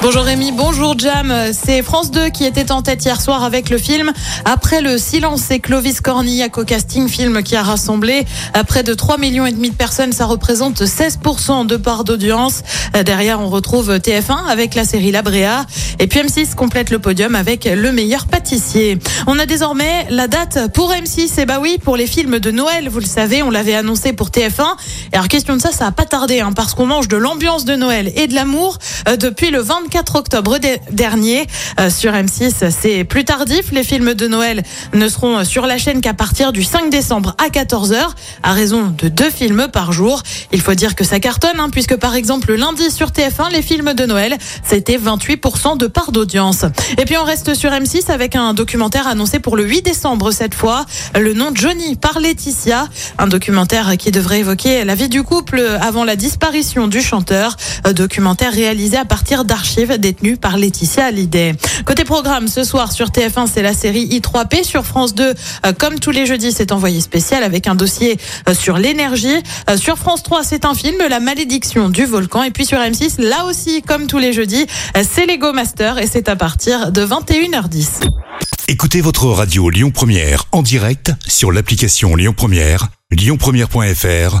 Bonjour Rémi, bonjour Jam. C'est France 2 qui était en tête hier soir avec le film Après le silence et Clovis Cornillac au casting, film qui a rassemblé près de 3 millions et demi de personnes. Ça représente 16% de part d'audience. Derrière, on retrouve TF1 avec la série La Bréa. Et puis M6 complète le podium avec Le meilleur pâtissier. On a désormais la date pour M6. Et bah oui, pour les films de Noël, vous le savez, on l'avait annoncé pour TF1. Et alors question de ça, ça a pas tardé, hein, parce qu'on mange de l'ambiance de Noël et de l'amour euh, depuis le 24 octobre de- dernier euh, sur M6. C'est plus tardif. Les films de Noël ne seront sur la chaîne qu'à partir du 5 décembre à 14h, à raison de deux films par jour. Il faut dire que ça cartonne, hein, puisque par exemple le lundi sur TF1, les films de Noël, c'était 28% de part d'audience. Et puis on reste sur M6 avec un documentaire annoncé pour le 8 décembre cette fois, le nom Johnny par Laetitia, un documentaire qui devrait évoquer la vie du couple avant la disparition du chanteur, documentaire réalisé à partir d'archives détenues par Laetitia Hallyday. Côté programme, ce soir sur TF1, c'est la série I3P sur France 2. euh, Comme tous les jeudis, c'est envoyé spécial avec un dossier euh, sur l'énergie. Euh, Sur France 3, c'est un film, La malédiction du volcan. Et puis sur M6, là aussi, comme tous les jeudis, c'est Lego Master et c'est à partir de 21h10. Écoutez votre radio Lyon Première en direct sur l'application Lyon Première, lyonpremière.fr